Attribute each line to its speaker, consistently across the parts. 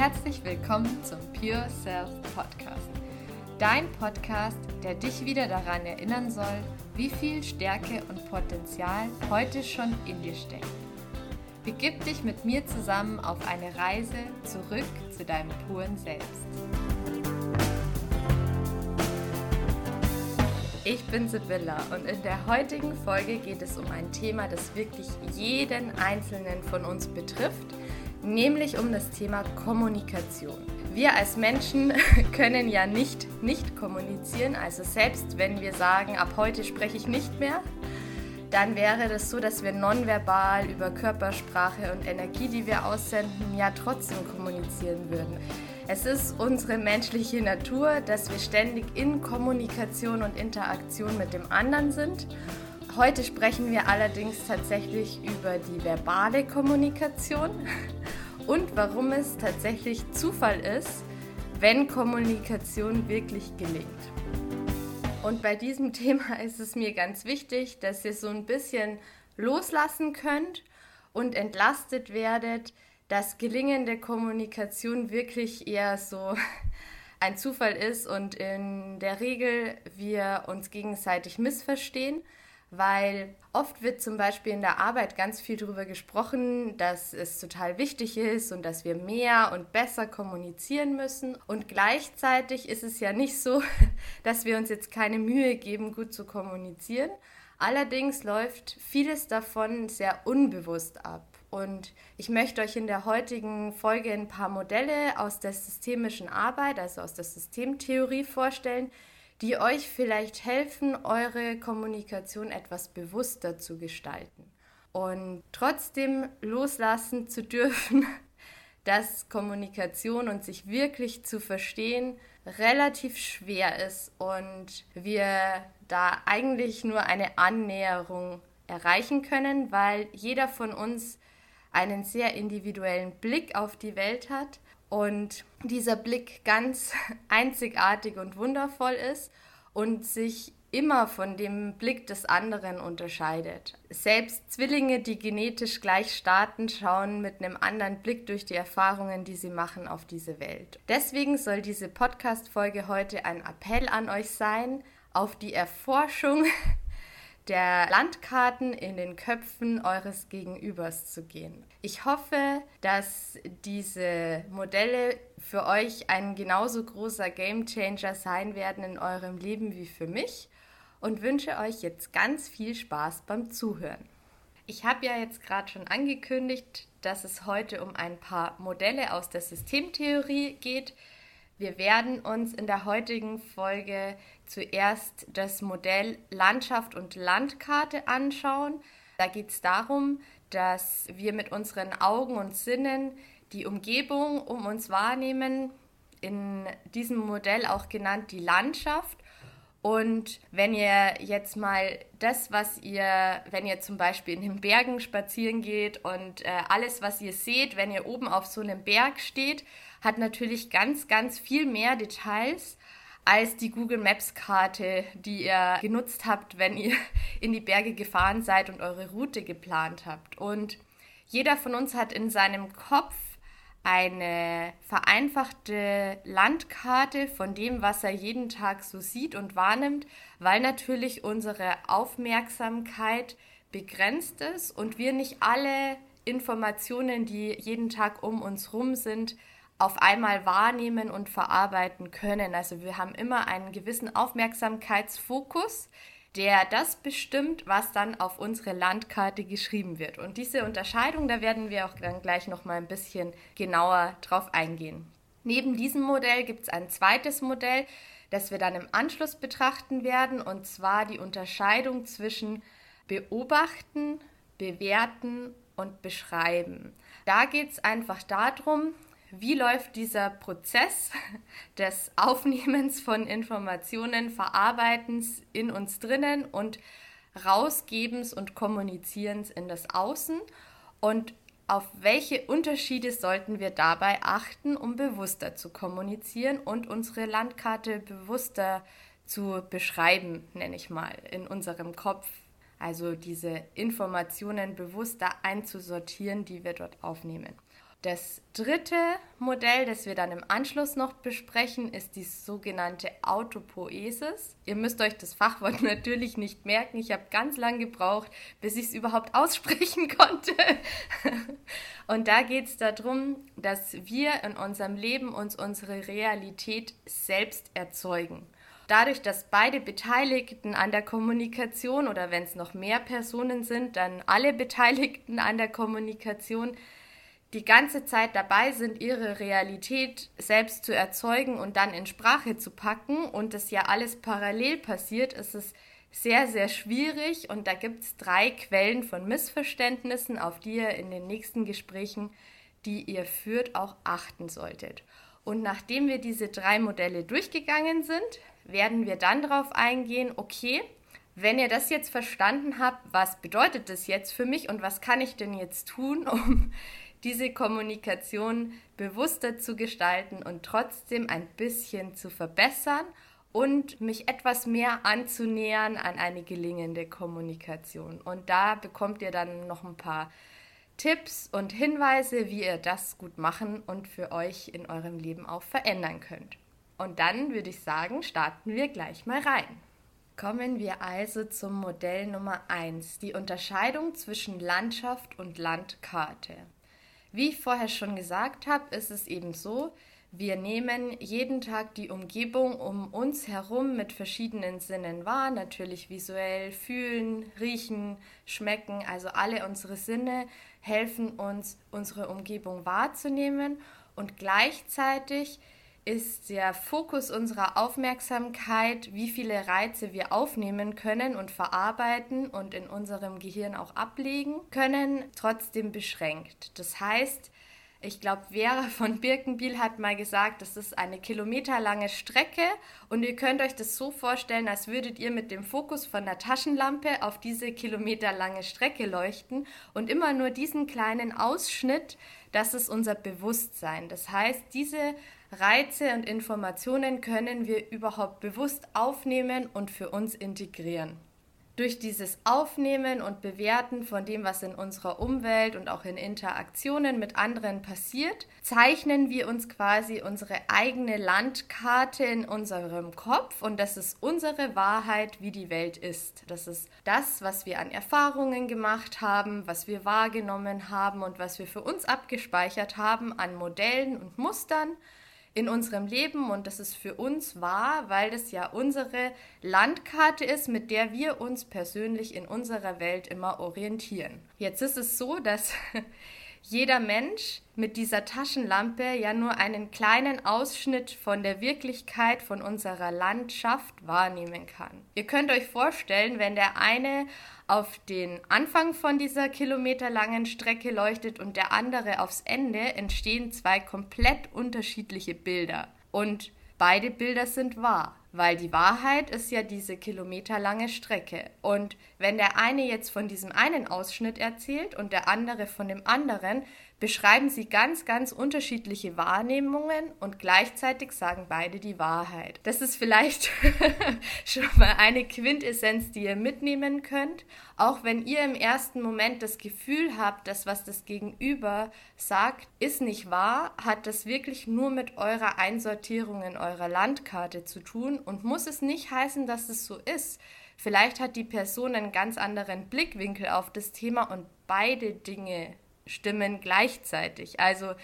Speaker 1: herzlich willkommen zum Pure Self Podcast. Dein Podcast, der dich wieder daran erinnern soll, wie viel Stärke und Potenzial heute schon in dir steckt. Begib dich mit mir zusammen auf eine Reise zurück zu deinem puren Selbst. Ich bin Sibylla und in der heutigen Folge geht es um ein Thema, das wirklich jeden Einzelnen von uns betrifft, nämlich um das Thema Kommunikation. Wir als Menschen können ja nicht nicht kommunizieren, also selbst wenn wir sagen, ab heute spreche ich nicht mehr, dann wäre das so, dass wir nonverbal über Körpersprache und Energie, die wir aussenden, ja trotzdem kommunizieren würden. Es ist unsere menschliche Natur, dass wir ständig in Kommunikation und Interaktion mit dem anderen sind. Heute sprechen wir allerdings tatsächlich über die verbale Kommunikation und warum es tatsächlich Zufall ist, wenn Kommunikation wirklich gelingt. Und bei diesem Thema ist es mir ganz wichtig, dass ihr so ein bisschen loslassen könnt und entlastet werdet, dass gelingende Kommunikation wirklich eher so ein Zufall ist und in der Regel wir uns gegenseitig missverstehen weil oft wird zum Beispiel in der Arbeit ganz viel darüber gesprochen, dass es total wichtig ist und dass wir mehr und besser kommunizieren müssen. Und gleichzeitig ist es ja nicht so, dass wir uns jetzt keine Mühe geben, gut zu kommunizieren. Allerdings läuft vieles davon sehr unbewusst ab. Und ich möchte euch in der heutigen Folge ein paar Modelle aus der systemischen Arbeit, also aus der Systemtheorie vorstellen, die euch vielleicht helfen, eure Kommunikation etwas bewusster zu gestalten. Und trotzdem loslassen zu dürfen, dass Kommunikation und sich wirklich zu verstehen relativ schwer ist und wir da eigentlich nur eine Annäherung erreichen können, weil jeder von uns einen sehr individuellen Blick auf die Welt hat und dieser Blick ganz einzigartig und wundervoll ist und sich immer von dem Blick des anderen unterscheidet. Selbst Zwillinge, die genetisch gleich starten, schauen mit einem anderen Blick durch die Erfahrungen, die sie machen, auf diese Welt. Deswegen soll diese Podcast-Folge heute ein Appell an euch sein, auf die Erforschung der Landkarten in den Köpfen eures Gegenübers zu gehen. Ich hoffe, dass diese Modelle für euch ein genauso großer Gamechanger sein werden in eurem Leben wie für mich und wünsche euch jetzt ganz viel Spaß beim Zuhören. Ich habe ja jetzt gerade schon angekündigt, dass es heute um ein paar Modelle aus der Systemtheorie geht, wir werden uns in der heutigen Folge zuerst das Modell Landschaft und Landkarte anschauen. Da geht es darum, dass wir mit unseren Augen und Sinnen die Umgebung um uns wahrnehmen, in diesem Modell auch genannt die Landschaft. Und wenn ihr jetzt mal das, was ihr, wenn ihr zum Beispiel in den Bergen spazieren geht und äh, alles, was ihr seht, wenn ihr oben auf so einem Berg steht, hat natürlich ganz, ganz viel mehr Details als die Google Maps Karte, die ihr genutzt habt, wenn ihr in die Berge gefahren seid und eure Route geplant habt. Und jeder von uns hat in seinem Kopf eine vereinfachte Landkarte von dem, was er jeden Tag so sieht und wahrnimmt, weil natürlich unsere Aufmerksamkeit begrenzt ist und wir nicht alle Informationen, die jeden Tag um uns rum sind, auf einmal wahrnehmen und verarbeiten können. Also wir haben immer einen gewissen Aufmerksamkeitsfokus, der das bestimmt, was dann auf unsere Landkarte geschrieben wird. Und diese Unterscheidung, da werden wir auch dann gleich noch mal ein bisschen genauer drauf eingehen. Neben diesem Modell gibt es ein zweites Modell, das wir dann im Anschluss betrachten werden, und zwar die Unterscheidung zwischen beobachten, bewerten und beschreiben. Da geht es einfach darum, wie läuft dieser Prozess des Aufnehmens von Informationen, Verarbeitens in uns drinnen und Rausgebens und Kommunizierens in das Außen und auf welche Unterschiede sollten wir dabei achten, um bewusster zu kommunizieren und unsere Landkarte bewusster zu beschreiben, nenne ich mal, in unserem Kopf. Also diese Informationen bewusster einzusortieren, die wir dort aufnehmen. Das dritte Modell, das wir dann im Anschluss noch besprechen, ist die sogenannte Autopoesis. Ihr müsst euch das Fachwort natürlich nicht merken. Ich habe ganz lange gebraucht, bis ich es überhaupt aussprechen konnte. Und da geht es darum, dass wir in unserem Leben uns unsere Realität selbst erzeugen. Dadurch, dass beide Beteiligten an der Kommunikation oder wenn es noch mehr Personen sind, dann alle Beteiligten an der Kommunikation die ganze Zeit dabei sind, ihre Realität selbst zu erzeugen und dann in Sprache zu packen und das ja alles parallel passiert, ist es sehr, sehr schwierig und da gibt es drei Quellen von Missverständnissen, auf die ihr in den nächsten Gesprächen, die ihr führt, auch achten solltet. Und nachdem wir diese drei Modelle durchgegangen sind, werden wir dann darauf eingehen, okay, wenn ihr das jetzt verstanden habt, was bedeutet das jetzt für mich und was kann ich denn jetzt tun, um diese Kommunikation bewusster zu gestalten und trotzdem ein bisschen zu verbessern und mich etwas mehr anzunähern an eine gelingende Kommunikation. Und da bekommt ihr dann noch ein paar Tipps und Hinweise, wie ihr das gut machen und für euch in eurem Leben auch verändern könnt. Und dann würde ich sagen, starten wir gleich mal rein. Kommen wir also zum Modell Nummer 1, die Unterscheidung zwischen Landschaft und Landkarte. Wie ich vorher schon gesagt habe, ist es eben so, wir nehmen jeden Tag die Umgebung um uns herum mit verschiedenen Sinnen wahr, natürlich visuell, fühlen, riechen, schmecken, also alle unsere Sinne helfen uns, unsere Umgebung wahrzunehmen. Und gleichzeitig ist der Fokus unserer Aufmerksamkeit, wie viele Reize wir aufnehmen können und verarbeiten und in unserem Gehirn auch ablegen können, trotzdem beschränkt. Das heißt, ich glaube, Vera von Birkenbiel hat mal gesagt, das ist eine kilometerlange Strecke und ihr könnt euch das so vorstellen, als würdet ihr mit dem Fokus von der Taschenlampe auf diese kilometerlange Strecke leuchten und immer nur diesen kleinen Ausschnitt, das ist unser Bewusstsein. Das heißt, diese Reize und Informationen können wir überhaupt bewusst aufnehmen und für uns integrieren. Durch dieses Aufnehmen und Bewerten von dem, was in unserer Umwelt und auch in Interaktionen mit anderen passiert, zeichnen wir uns quasi unsere eigene Landkarte in unserem Kopf und das ist unsere Wahrheit, wie die Welt ist. Das ist das, was wir an Erfahrungen gemacht haben, was wir wahrgenommen haben und was wir für uns abgespeichert haben an Modellen und Mustern in unserem Leben und das ist für uns wahr, weil das ja unsere Landkarte ist, mit der wir uns persönlich in unserer Welt immer orientieren. Jetzt ist es so, dass jeder Mensch mit dieser Taschenlampe ja nur einen kleinen Ausschnitt von der Wirklichkeit von unserer Landschaft wahrnehmen kann. Ihr könnt euch vorstellen, wenn der eine auf den Anfang von dieser kilometerlangen Strecke leuchtet und der andere aufs Ende, entstehen zwei komplett unterschiedliche Bilder. Und beide Bilder sind wahr. Weil die Wahrheit ist ja diese kilometerlange Strecke. Und wenn der eine jetzt von diesem einen Ausschnitt erzählt und der andere von dem anderen, beschreiben sie ganz, ganz unterschiedliche Wahrnehmungen und gleichzeitig sagen beide die Wahrheit. Das ist vielleicht schon mal eine Quintessenz, die ihr mitnehmen könnt. Auch wenn ihr im ersten Moment das Gefühl habt, dass was das Gegenüber sagt, ist nicht wahr, hat das wirklich nur mit eurer Einsortierung in eurer Landkarte zu tun und muss es nicht heißen, dass es so ist. Vielleicht hat die Person einen ganz anderen Blickwinkel auf das Thema und beide Dinge stimmen gleichzeitig. Also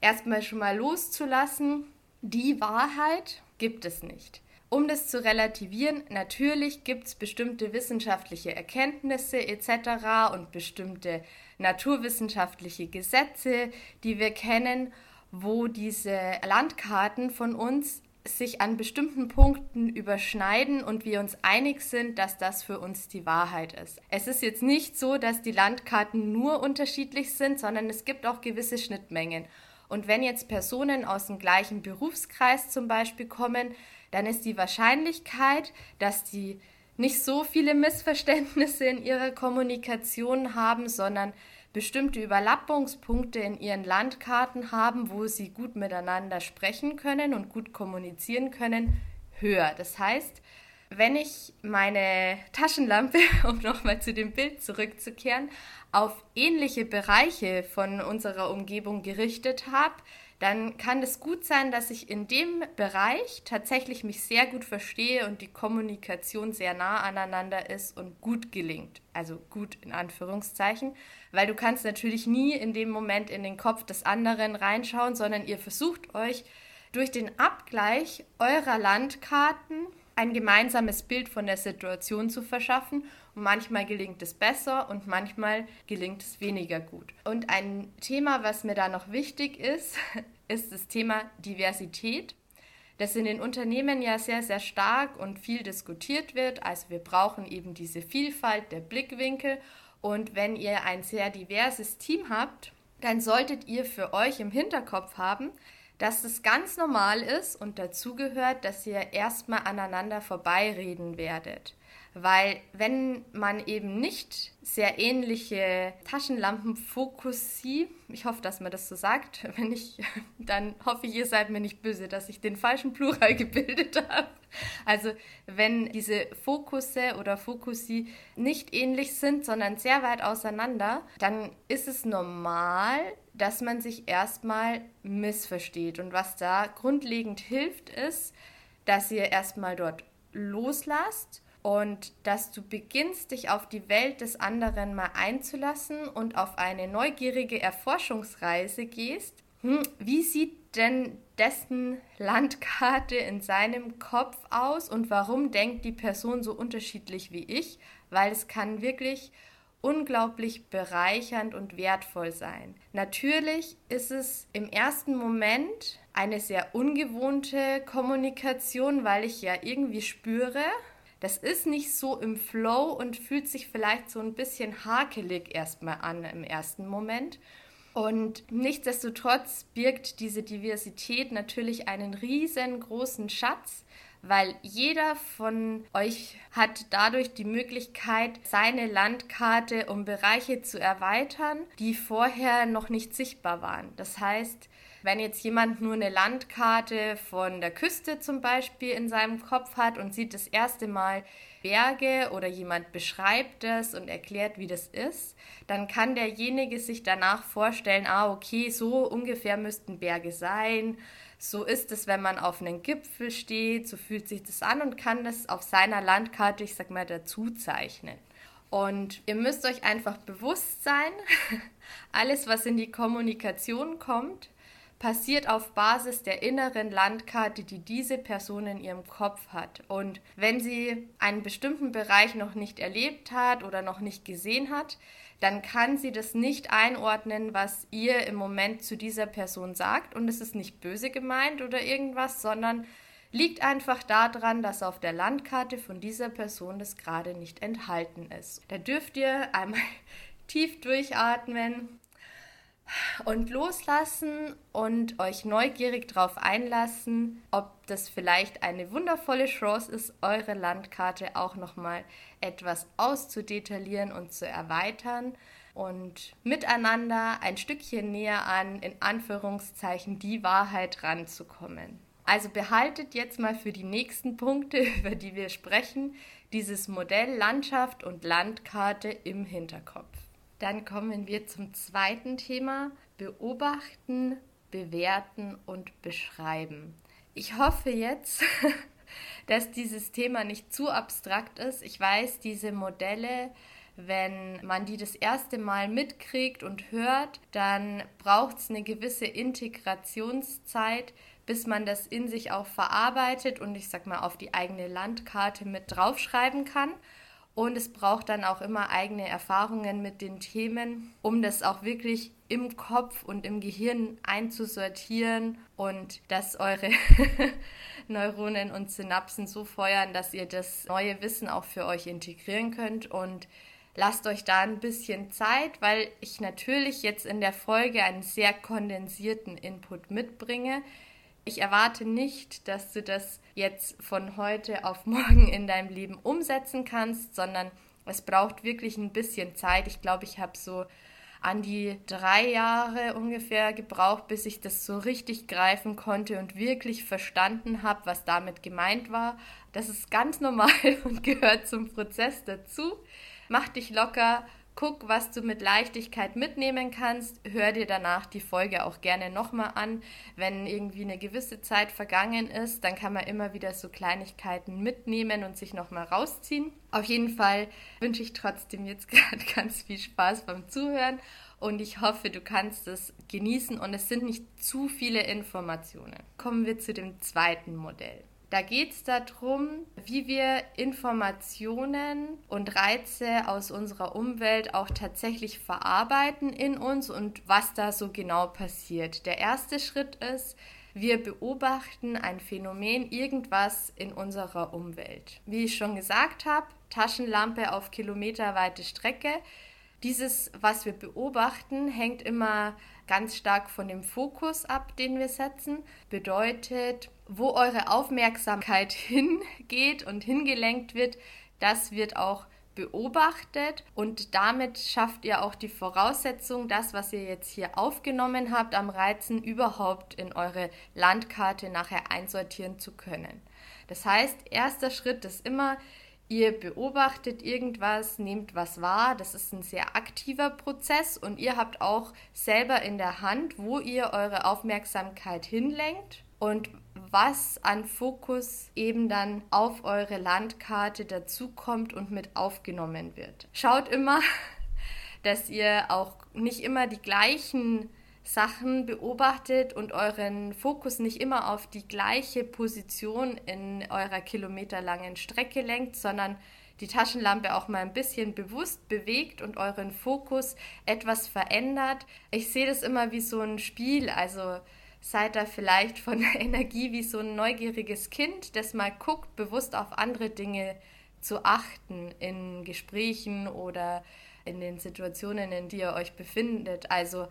Speaker 1: erstmal schon mal loszulassen, die Wahrheit gibt es nicht. Um das zu relativieren, natürlich gibt es bestimmte wissenschaftliche Erkenntnisse etc. und bestimmte naturwissenschaftliche Gesetze, die wir kennen, wo diese Landkarten von uns sich an bestimmten Punkten überschneiden und wir uns einig sind, dass das für uns die Wahrheit ist. Es ist jetzt nicht so, dass die Landkarten nur unterschiedlich sind, sondern es gibt auch gewisse Schnittmengen. Und wenn jetzt Personen aus dem gleichen Berufskreis zum Beispiel kommen, dann ist die Wahrscheinlichkeit, dass die nicht so viele Missverständnisse in ihrer Kommunikation haben, sondern bestimmte Überlappungspunkte in ihren Landkarten haben, wo sie gut miteinander sprechen können und gut kommunizieren können, höher. Das heißt, wenn ich meine Taschenlampe, um nochmal zu dem Bild zurückzukehren, auf ähnliche Bereiche von unserer Umgebung gerichtet habe, dann kann es gut sein, dass ich in dem Bereich tatsächlich mich sehr gut verstehe und die Kommunikation sehr nah aneinander ist und gut gelingt. Also gut in Anführungszeichen, weil du kannst natürlich nie in dem Moment in den Kopf des anderen reinschauen, sondern ihr versucht euch durch den Abgleich eurer Landkarten ein gemeinsames Bild von der Situation zu verschaffen. Manchmal gelingt es besser und manchmal gelingt es weniger gut. Und ein Thema, was mir da noch wichtig ist, ist das Thema Diversität das in den Unternehmen ja sehr, sehr stark und viel diskutiert wird. Also wir brauchen eben diese Vielfalt der Blickwinkel. Und wenn ihr ein sehr diverses Team habt, dann solltet ihr für euch im Hinterkopf haben, dass es ganz normal ist und dazugehört, dass ihr erstmal aneinander vorbeireden werdet. Weil wenn man eben nicht sehr ähnliche Taschenlampenfokussie, ich hoffe, dass man das so sagt, wenn ich, dann hoffe ich, ihr seid mir nicht böse, dass ich den falschen Plural gebildet habe. Also wenn diese Fokusse oder Fokussi nicht ähnlich sind, sondern sehr weit auseinander, dann ist es normal, dass man sich erstmal missversteht. Und was da grundlegend hilft, ist, dass ihr erstmal dort loslasst und dass du beginnst, dich auf die Welt des anderen mal einzulassen und auf eine neugierige Erforschungsreise gehst. Hm, wie sieht denn dessen Landkarte in seinem Kopf aus und warum denkt die Person so unterschiedlich wie ich? Weil es kann wirklich unglaublich bereichernd und wertvoll sein. Natürlich ist es im ersten Moment eine sehr ungewohnte Kommunikation, weil ich ja irgendwie spüre, das ist nicht so im Flow und fühlt sich vielleicht so ein bisschen hakelig erstmal an im ersten Moment. Und nichtsdestotrotz birgt diese Diversität natürlich einen riesengroßen Schatz, weil jeder von euch hat dadurch die Möglichkeit, seine Landkarte um Bereiche zu erweitern, die vorher noch nicht sichtbar waren. Das heißt, wenn jetzt jemand nur eine Landkarte von der Küste zum Beispiel in seinem Kopf hat und sieht das erste Mal Berge oder jemand beschreibt es und erklärt, wie das ist, dann kann derjenige sich danach vorstellen, ah, okay, so ungefähr müssten Berge sein. So ist es, wenn man auf einem Gipfel steht, so fühlt sich das an und kann das auf seiner Landkarte, ich sag mal, dazu zeichnen. Und ihr müsst euch einfach bewusst sein, alles, was in die Kommunikation kommt, passiert auf Basis der inneren Landkarte, die diese Person in ihrem Kopf hat. Und wenn sie einen bestimmten Bereich noch nicht erlebt hat oder noch nicht gesehen hat, dann kann sie das nicht einordnen, was ihr im Moment zu dieser Person sagt. Und es ist nicht böse gemeint oder irgendwas, sondern liegt einfach daran, dass auf der Landkarte von dieser Person das gerade nicht enthalten ist. Da dürft ihr einmal tief durchatmen und loslassen und euch neugierig darauf einlassen, ob das vielleicht eine wundervolle Chance ist, eure Landkarte auch nochmal etwas auszudetaillieren und zu erweitern und miteinander ein Stückchen näher an, in Anführungszeichen, die Wahrheit ranzukommen. Also behaltet jetzt mal für die nächsten Punkte, über die wir sprechen, dieses Modell Landschaft und Landkarte im Hinterkopf. Dann kommen wir zum zweiten Thema, beobachten, bewerten und beschreiben. Ich hoffe jetzt, dass dieses Thema nicht zu abstrakt ist. Ich weiß, diese Modelle, wenn man die das erste Mal mitkriegt und hört, dann braucht es eine gewisse Integrationszeit, bis man das in sich auch verarbeitet und ich sag mal auf die eigene Landkarte mit draufschreiben kann. Und es braucht dann auch immer eigene Erfahrungen mit den Themen, um das auch wirklich im Kopf und im Gehirn einzusortieren und dass eure Neuronen und Synapsen so feuern, dass ihr das neue Wissen auch für euch integrieren könnt und lasst euch da ein bisschen Zeit, weil ich natürlich jetzt in der Folge einen sehr kondensierten Input mitbringe. Ich erwarte nicht, dass du das jetzt von heute auf morgen in deinem Leben umsetzen kannst, sondern es braucht wirklich ein bisschen Zeit. Ich glaube, ich habe so an die drei Jahre ungefähr gebraucht, bis ich das so richtig greifen konnte und wirklich verstanden habe, was damit gemeint war. Das ist ganz normal und gehört zum Prozess dazu. Mach dich locker, guck, was du mit Leichtigkeit mitnehmen kannst. Hör dir danach die Folge auch gerne nochmal an. Wenn irgendwie eine gewisse Zeit vergangen ist, dann kann man immer wieder so Kleinigkeiten mitnehmen und sich nochmal rausziehen. Auf jeden Fall wünsche ich trotzdem jetzt gerade ganz viel Spaß beim Zuhören und ich hoffe, du kannst es genießen und es sind nicht zu viele Informationen. Kommen wir zu dem zweiten Modell. Da geht es darum, wie wir Informationen und Reize aus unserer Umwelt auch tatsächlich verarbeiten in uns und was da so genau passiert. Der erste Schritt ist, wir beobachten ein Phänomen, irgendwas in unserer Umwelt. Wie ich schon gesagt habe, Taschenlampe auf kilometerweite Strecke. Dieses, was wir beobachten, hängt immer ganz stark von dem Fokus ab, den wir setzen. Bedeutet, wo eure Aufmerksamkeit hingeht und hingelenkt wird, das wird auch beobachtet und damit schafft ihr auch die Voraussetzung, das, was ihr jetzt hier aufgenommen habt am Reizen, überhaupt in eure Landkarte nachher einsortieren zu können. Das heißt, erster Schritt ist immer, Ihr beobachtet irgendwas, nehmt was wahr. Das ist ein sehr aktiver Prozess und ihr habt auch selber in der Hand, wo ihr eure Aufmerksamkeit hinlenkt und was an Fokus eben dann auf eure Landkarte dazukommt und mit aufgenommen wird. Schaut immer, dass ihr auch nicht immer die gleichen Sachen beobachtet und euren Fokus nicht immer auf die gleiche Position in eurer kilometerlangen Strecke lenkt, sondern die Taschenlampe auch mal ein bisschen bewusst bewegt und euren Fokus etwas verändert. Ich sehe das immer wie so ein Spiel, also seid da vielleicht von der Energie wie so ein neugieriges Kind, das mal guckt, bewusst auf andere Dinge zu achten in Gesprächen oder in den Situationen, in die ihr euch befindet. Also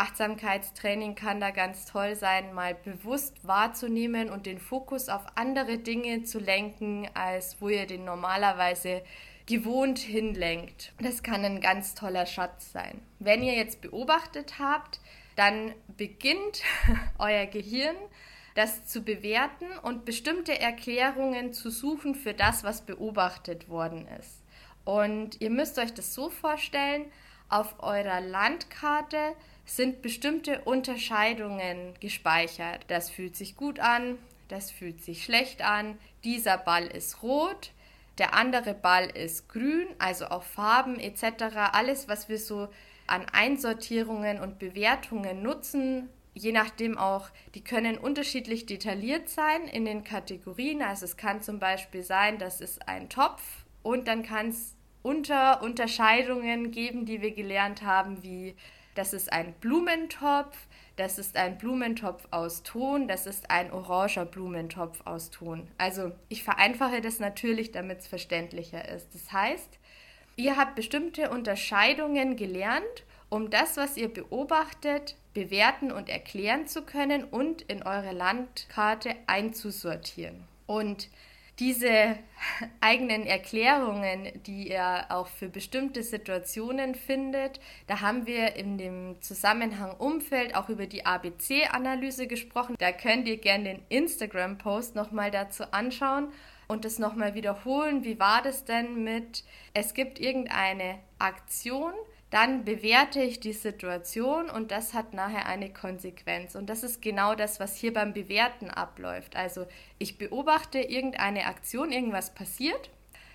Speaker 1: Achtsamkeitstraining kann da ganz toll sein, mal bewusst wahrzunehmen und den Fokus auf andere Dinge zu lenken, als wo ihr den normalerweise gewohnt hinlenkt. Das kann ein ganz toller Schatz sein. Wenn ihr jetzt beobachtet habt, dann beginnt euer Gehirn das zu bewerten und bestimmte Erklärungen zu suchen für das, was beobachtet worden ist. Und ihr müsst euch das so vorstellen, auf eurer Landkarte sind bestimmte Unterscheidungen gespeichert. Das fühlt sich gut an, das fühlt sich schlecht an, dieser Ball ist rot, der andere Ball ist grün, also auch Farben etc. Alles, was wir so an Einsortierungen und Bewertungen nutzen, je nachdem auch, die können unterschiedlich detailliert sein in den Kategorien. Also es kann zum Beispiel sein, das ist ein Topf und dann kann es unter Unterscheidungen geben, die wir gelernt haben, wie das ist ein Blumentopf, das ist ein Blumentopf aus Ton, das ist ein oranger Blumentopf aus Ton. Also ich vereinfache das natürlich, damit es verständlicher ist. Das heißt, ihr habt bestimmte Unterscheidungen gelernt, um das, was ihr beobachtet, bewerten und erklären zu können und in eure Landkarte einzusortieren. Und diese eigenen Erklärungen, die ihr auch für bestimmte Situationen findet, da haben wir in dem Zusammenhang Umfeld auch über die ABC-Analyse gesprochen. Da könnt ihr gerne den Instagram-Post nochmal dazu anschauen und das nochmal wiederholen. Wie war das denn mit, es gibt irgendeine Aktion, dann bewerte ich die Situation und das hat nachher eine Konsequenz. Und das ist genau das, was hier beim Bewerten abläuft. Also ich beobachte irgendeine Aktion, irgendwas passiert,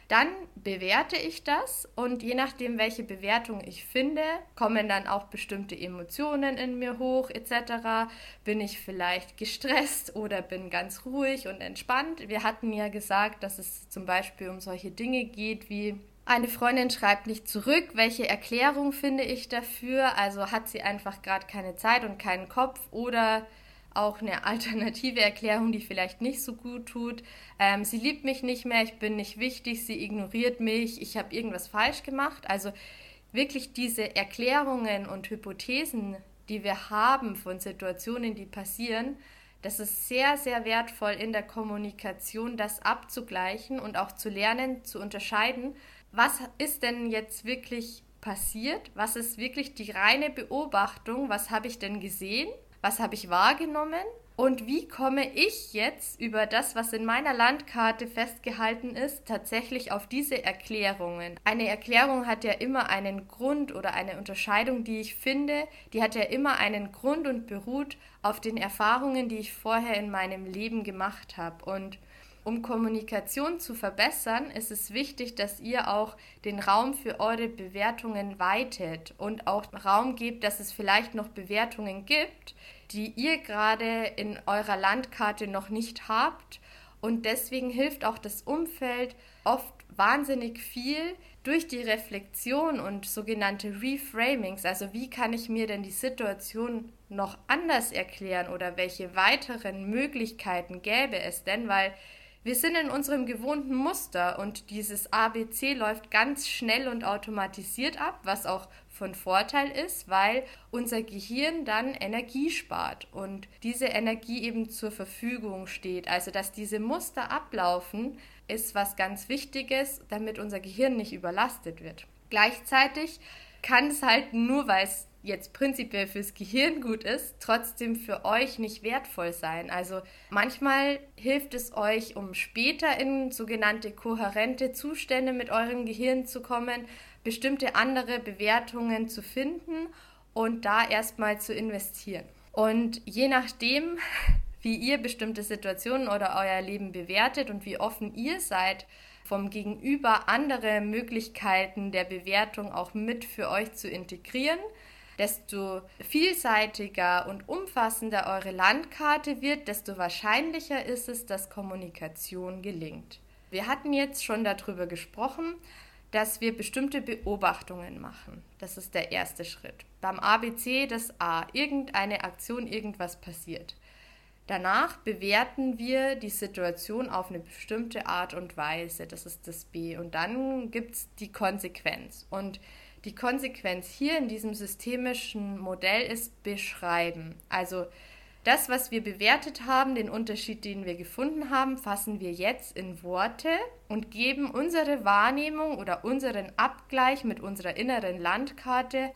Speaker 1: dann bewerte ich das und je nachdem, welche Bewertung ich finde, kommen dann auch bestimmte Emotionen in mir hoch etc. Bin ich vielleicht gestresst oder bin ganz ruhig und entspannt. Wir hatten ja gesagt, dass es zum Beispiel um solche Dinge geht wie eine Freundin schreibt nicht zurück. Welche Erklärung finde ich dafür? Also hat sie einfach gerade keine Zeit und keinen Kopf oder auch eine alternative Erklärung, die vielleicht nicht so gut tut. Ähm, sie liebt mich nicht mehr, ich bin nicht wichtig, sie ignoriert mich, ich habe irgendwas falsch gemacht. Also wirklich diese Erklärungen und Hypothesen, die wir haben von Situationen, die passieren, das ist sehr, sehr wertvoll in der Kommunikation, das abzugleichen und auch zu lernen, zu unterscheiden was ist denn jetzt wirklich passiert, was ist wirklich die reine Beobachtung, was habe ich denn gesehen, was habe ich wahrgenommen? Und wie komme ich jetzt über das, was in meiner Landkarte festgehalten ist, tatsächlich auf diese Erklärungen? Eine Erklärung hat ja immer einen Grund oder eine Unterscheidung, die ich finde, die hat ja immer einen Grund und beruht auf den Erfahrungen, die ich vorher in meinem Leben gemacht habe. Und um Kommunikation zu verbessern, ist es wichtig, dass ihr auch den Raum für eure Bewertungen weitet und auch Raum gebt, dass es vielleicht noch Bewertungen gibt, die ihr gerade in eurer Landkarte noch nicht habt. Und deswegen hilft auch das Umfeld oft wahnsinnig viel durch die Reflexion und sogenannte Reframings. Also wie kann ich mir denn die Situation noch anders erklären oder welche weiteren Möglichkeiten gäbe es denn? Weil wir sind in unserem gewohnten Muster und dieses ABC läuft ganz schnell und automatisiert ab, was auch von Vorteil ist, weil unser Gehirn dann Energie spart und diese Energie eben zur Verfügung steht. Also dass diese Muster ablaufen, ist was ganz Wichtiges, damit unser Gehirn nicht überlastet wird. Gleichzeitig kann es halt nur, weil es jetzt prinzipiell fürs Gehirn gut ist, trotzdem für euch nicht wertvoll sein. Also manchmal hilft es euch, um später in sogenannte kohärente Zustände mit eurem Gehirn zu kommen, bestimmte andere Bewertungen zu finden und da erstmal zu investieren. Und je nachdem, wie ihr bestimmte Situationen oder euer Leben bewertet und wie offen ihr seid, vom Gegenüber andere Möglichkeiten der Bewertung auch mit für euch zu integrieren, desto vielseitiger und umfassender eure Landkarte wird, desto wahrscheinlicher ist es, dass Kommunikation gelingt. Wir hatten jetzt schon darüber gesprochen, dass wir bestimmte Beobachtungen machen. Das ist der erste Schritt. Beim ABC das A, irgendeine Aktion, irgendwas passiert. Danach bewerten wir die Situation auf eine bestimmte Art und Weise. Das ist das B. Und dann gibt es die Konsequenz. Und die Konsequenz hier in diesem systemischen Modell ist beschreiben. Also das, was wir bewertet haben, den Unterschied, den wir gefunden haben, fassen wir jetzt in Worte und geben unsere Wahrnehmung oder unseren Abgleich mit unserer inneren Landkarte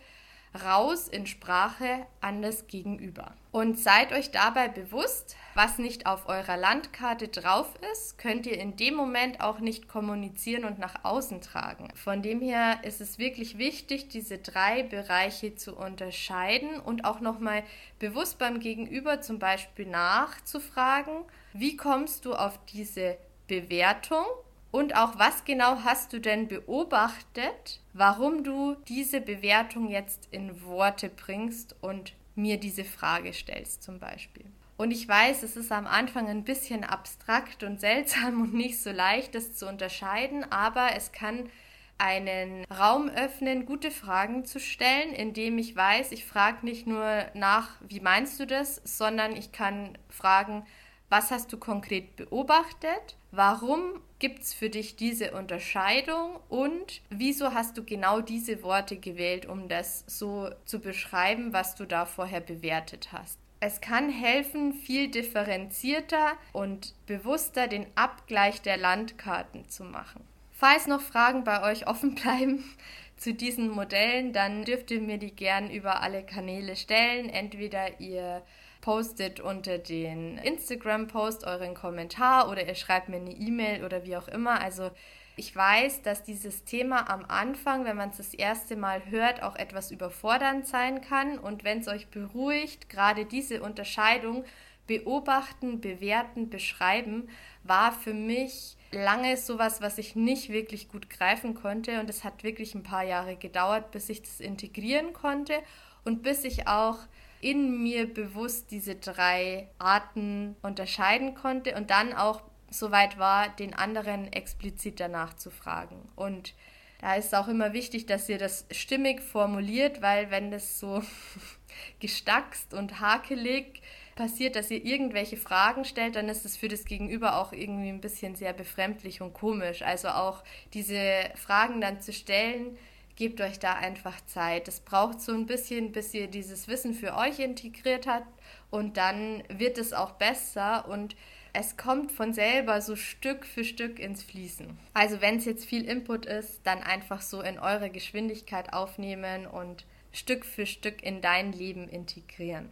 Speaker 1: raus in Sprache an das Gegenüber. Und seid euch dabei bewusst, was nicht auf eurer Landkarte drauf ist, könnt ihr in dem Moment auch nicht kommunizieren und nach außen tragen. Von dem her ist es wirklich wichtig, diese drei Bereiche zu unterscheiden und auch nochmal bewusst beim Gegenüber zum Beispiel nachzufragen, wie kommst du auf diese Bewertung und auch, was genau hast du denn beobachtet, warum du diese Bewertung jetzt in Worte bringst und mir diese Frage stellst zum Beispiel. Und ich weiß, es ist am Anfang ein bisschen abstrakt und seltsam und nicht so leicht, das zu unterscheiden, aber es kann einen Raum öffnen, gute Fragen zu stellen, indem ich weiß, ich frage nicht nur nach, wie meinst du das, sondern ich kann fragen, was hast du konkret beobachtet? Warum gibt es für dich diese Unterscheidung? Und wieso hast du genau diese Worte gewählt, um das so zu beschreiben, was du da vorher bewertet hast? Es kann helfen, viel differenzierter und bewusster den Abgleich der Landkarten zu machen. Falls noch Fragen bei euch offen bleiben zu diesen Modellen, dann dürft ihr mir die gern über alle Kanäle stellen. Entweder ihr postet unter den Instagram-Post euren Kommentar oder ihr schreibt mir eine E-Mail oder wie auch immer. Also ich weiß, dass dieses Thema am Anfang, wenn man es das erste Mal hört, auch etwas überfordernd sein kann. Und wenn es euch beruhigt, gerade diese Unterscheidung beobachten, bewerten, beschreiben, war für mich lange sowas, was ich nicht wirklich gut greifen konnte. Und es hat wirklich ein paar Jahre gedauert, bis ich das integrieren konnte und bis ich auch in mir bewusst diese drei Arten unterscheiden konnte und dann auch soweit war, den anderen explizit danach zu fragen. Und da ist auch immer wichtig, dass ihr das stimmig formuliert, weil wenn das so gestackst und hakelig passiert, dass ihr irgendwelche Fragen stellt, dann ist es für das Gegenüber auch irgendwie ein bisschen sehr befremdlich und komisch. Also auch diese Fragen dann zu stellen, gebt euch da einfach Zeit. Es braucht so ein bisschen, bis ihr dieses Wissen für euch integriert habt und dann wird es auch besser und es kommt von selber so Stück für Stück ins Fließen. Also wenn es jetzt viel Input ist, dann einfach so in eure Geschwindigkeit aufnehmen und Stück für Stück in dein Leben integrieren.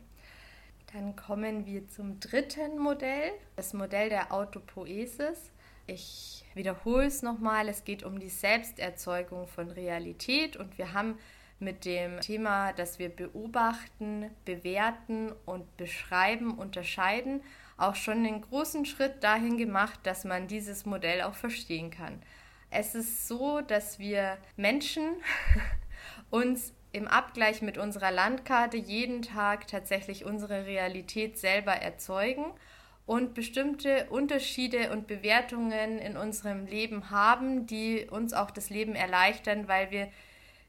Speaker 1: Dann kommen wir zum dritten Modell, das Modell der Autopoesis. Ich wiederhole es nochmal, es geht um die Selbsterzeugung von Realität und wir haben mit dem Thema, dass wir beobachten, bewerten und beschreiben, unterscheiden, auch schon einen großen Schritt dahin gemacht, dass man dieses Modell auch verstehen kann. Es ist so, dass wir Menschen uns im Abgleich mit unserer Landkarte jeden Tag tatsächlich unsere Realität selber erzeugen und bestimmte Unterschiede und Bewertungen in unserem Leben haben, die uns auch das Leben erleichtern, weil wir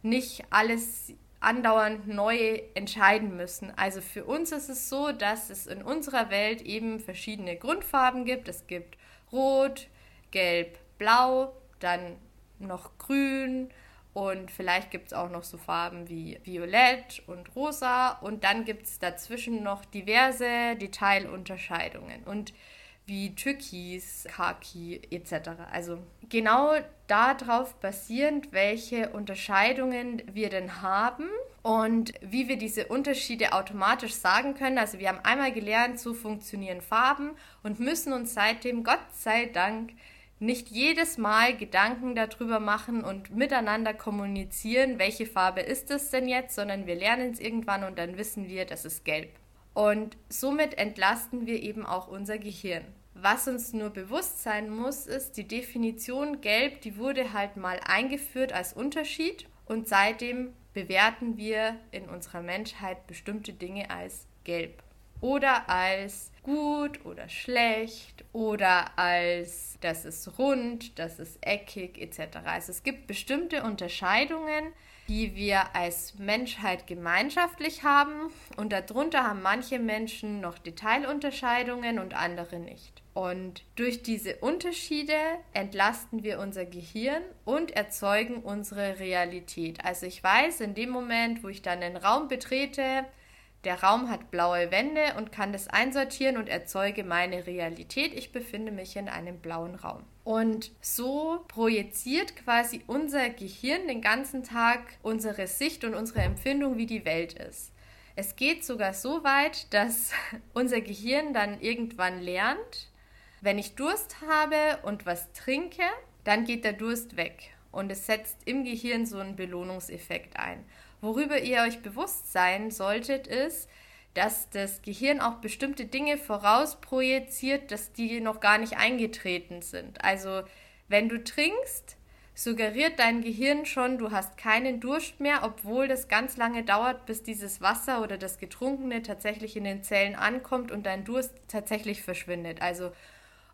Speaker 1: nicht alles andauernd neu entscheiden müssen. Also für uns ist es so, dass es in unserer Welt eben verschiedene Grundfarben gibt. Es gibt Rot, Gelb, Blau, dann noch Grün und vielleicht gibt es auch noch so Farben wie Violett und Rosa und dann gibt es dazwischen noch diverse Detailunterscheidungen. Und wie Türkis, Khaki etc. Also genau darauf basierend, welche Unterscheidungen wir denn haben und wie wir diese Unterschiede automatisch sagen können. Also wir haben einmal gelernt, so funktionieren Farben und müssen uns seitdem, Gott sei Dank, nicht jedes Mal Gedanken darüber machen und miteinander kommunizieren, welche Farbe ist es denn jetzt, sondern wir lernen es irgendwann und dann wissen wir, das ist gelb. Und somit entlasten wir eben auch unser Gehirn. Was uns nur bewusst sein muss, ist, die Definition gelb, die wurde halt mal eingeführt als Unterschied und seitdem bewerten wir in unserer Menschheit bestimmte Dinge als gelb oder als gut oder schlecht oder als das ist rund, das ist eckig etc. Also es gibt bestimmte Unterscheidungen, die wir als Menschheit gemeinschaftlich haben und darunter haben manche Menschen noch Detailunterscheidungen und andere nicht. Und durch diese Unterschiede entlasten wir unser Gehirn und erzeugen unsere Realität. Also ich weiß, in dem Moment, wo ich dann den Raum betrete, der Raum hat blaue Wände und kann das einsortieren und erzeuge meine Realität. Ich befinde mich in einem blauen Raum. Und so projiziert quasi unser Gehirn den ganzen Tag unsere Sicht und unsere Empfindung, wie die Welt ist. Es geht sogar so weit, dass unser Gehirn dann irgendwann lernt, wenn ich Durst habe und was trinke, dann geht der Durst weg und es setzt im Gehirn so einen Belohnungseffekt ein. Worüber ihr euch bewusst sein solltet, ist, dass das Gehirn auch bestimmte Dinge vorausprojiziert, dass die noch gar nicht eingetreten sind. Also wenn du trinkst, suggeriert dein Gehirn schon, du hast keinen Durst mehr, obwohl das ganz lange dauert, bis dieses Wasser oder das Getrunkene tatsächlich in den Zellen ankommt und dein Durst tatsächlich verschwindet. Also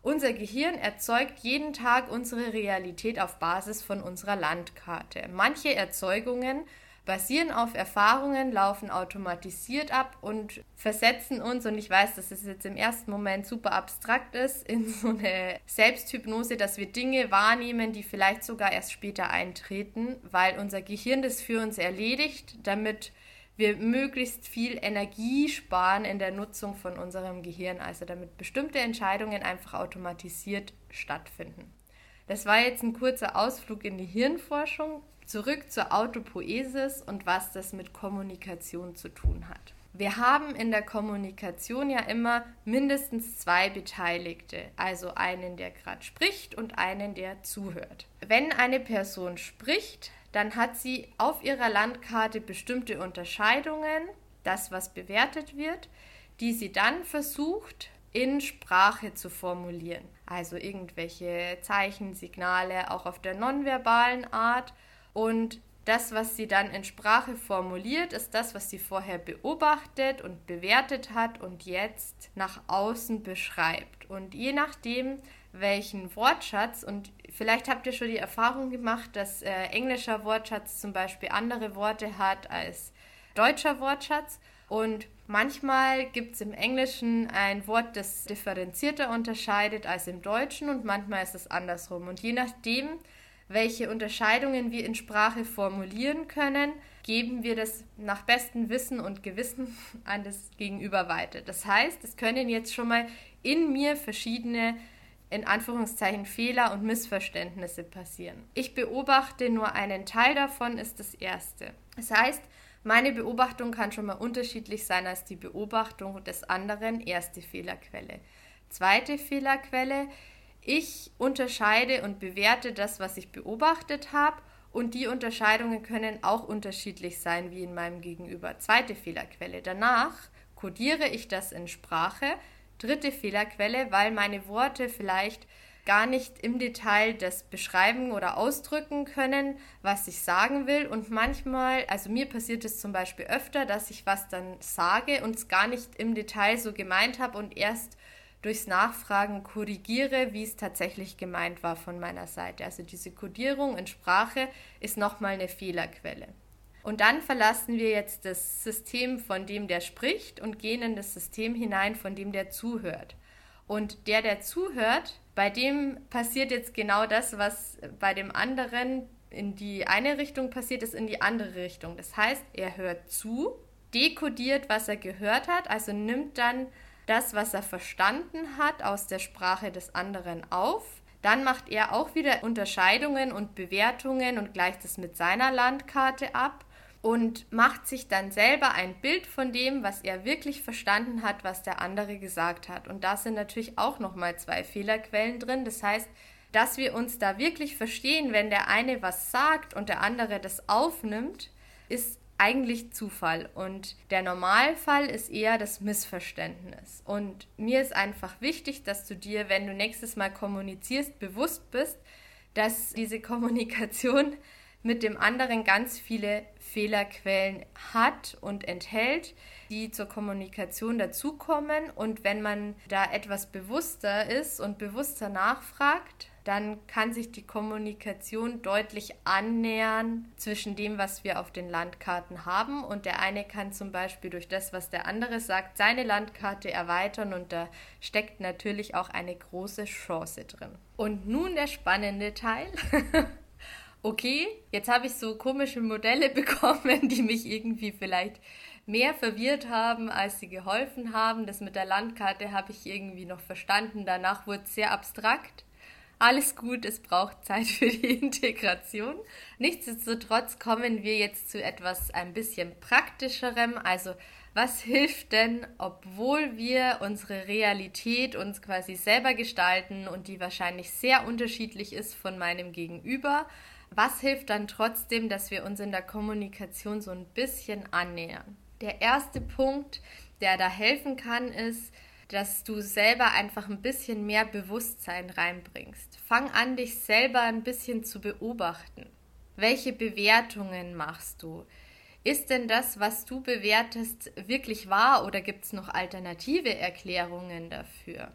Speaker 1: unser Gehirn erzeugt jeden Tag unsere Realität auf Basis von unserer Landkarte. Manche Erzeugungen basieren auf Erfahrungen, laufen automatisiert ab und versetzen uns, und ich weiß, dass es jetzt im ersten Moment super abstrakt ist, in so eine Selbsthypnose, dass wir Dinge wahrnehmen, die vielleicht sogar erst später eintreten, weil unser Gehirn das für uns erledigt, damit wir möglichst viel Energie sparen in der Nutzung von unserem Gehirn, also damit bestimmte Entscheidungen einfach automatisiert stattfinden. Das war jetzt ein kurzer Ausflug in die Hirnforschung. Zurück zur Autopoesis und was das mit Kommunikation zu tun hat. Wir haben in der Kommunikation ja immer mindestens zwei Beteiligte, also einen, der gerade spricht und einen, der zuhört. Wenn eine Person spricht, dann hat sie auf ihrer Landkarte bestimmte Unterscheidungen, das was bewertet wird, die sie dann versucht in Sprache zu formulieren. Also irgendwelche Zeichen, Signale, auch auf der nonverbalen Art. Und das, was sie dann in Sprache formuliert, ist das, was sie vorher beobachtet und bewertet hat und jetzt nach außen beschreibt. Und je nachdem, welchen Wortschatz und vielleicht habt ihr schon die Erfahrung gemacht, dass äh, englischer Wortschatz zum Beispiel andere Worte hat als deutscher Wortschatz und manchmal gibt es im Englischen ein Wort, das differenzierter unterscheidet als im Deutschen und manchmal ist es andersrum und je nachdem, welche Unterscheidungen wir in Sprache formulieren können, geben wir das nach bestem Wissen und Gewissen an das Gegenüber weiter. Das heißt, es können jetzt schon mal in mir verschiedene in Anführungszeichen Fehler und Missverständnisse passieren. Ich beobachte nur einen Teil davon, ist das erste. Das heißt, meine Beobachtung kann schon mal unterschiedlich sein als die Beobachtung des anderen, erste Fehlerquelle. Zweite Fehlerquelle, ich unterscheide und bewerte das, was ich beobachtet habe und die Unterscheidungen können auch unterschiedlich sein wie in meinem Gegenüber. Zweite Fehlerquelle. Danach kodiere ich das in Sprache. Dritte Fehlerquelle, weil meine Worte vielleicht gar nicht im Detail das beschreiben oder ausdrücken können, was ich sagen will. Und manchmal, also mir passiert es zum Beispiel öfter, dass ich was dann sage und es gar nicht im Detail so gemeint habe und erst durchs Nachfragen korrigiere, wie es tatsächlich gemeint war von meiner Seite. Also diese Kodierung in Sprache ist nochmal eine Fehlerquelle. Und dann verlassen wir jetzt das System, von dem der spricht, und gehen in das System hinein, von dem der zuhört. Und der, der zuhört, bei dem passiert jetzt genau das, was bei dem anderen in die eine Richtung passiert, ist in die andere Richtung. Das heißt, er hört zu, dekodiert, was er gehört hat, also nimmt dann das, was er verstanden hat, aus der Sprache des anderen auf. Dann macht er auch wieder Unterscheidungen und Bewertungen und gleicht es mit seiner Landkarte ab und macht sich dann selber ein Bild von dem, was er wirklich verstanden hat, was der andere gesagt hat. Und da sind natürlich auch nochmal zwei Fehlerquellen drin. Das heißt, dass wir uns da wirklich verstehen, wenn der eine was sagt und der andere das aufnimmt, ist eigentlich Zufall und der Normalfall ist eher das Missverständnis. Und mir ist einfach wichtig, dass du dir, wenn du nächstes Mal kommunizierst, bewusst bist, dass diese Kommunikation mit dem anderen ganz viele Fehlerquellen hat und enthält, die zur Kommunikation dazukommen. Und wenn man da etwas bewusster ist und bewusster nachfragt, dann kann sich die Kommunikation deutlich annähern zwischen dem, was wir auf den Landkarten haben. Und der eine kann zum Beispiel durch das, was der andere sagt, seine Landkarte erweitern und da steckt natürlich auch eine große Chance drin. Und nun der spannende Teil. okay, jetzt habe ich so komische Modelle bekommen, die mich irgendwie vielleicht mehr verwirrt haben, als sie geholfen haben. Das mit der Landkarte habe ich irgendwie noch verstanden. Danach wurde es sehr abstrakt alles gut, es braucht Zeit für die Integration. Nichtsdestotrotz kommen wir jetzt zu etwas ein bisschen praktischerem. Also was hilft denn, obwohl wir unsere Realität uns quasi selber gestalten und die wahrscheinlich sehr unterschiedlich ist von meinem Gegenüber? Was hilft dann trotzdem, dass wir uns in der Kommunikation so ein bisschen annähern? Der erste Punkt, der da helfen kann, ist, dass du selber einfach ein bisschen mehr Bewusstsein reinbringst. Fang an, dich selber ein bisschen zu beobachten. Welche Bewertungen machst du? Ist denn das, was du bewertest, wirklich wahr oder gibt es noch alternative Erklärungen dafür?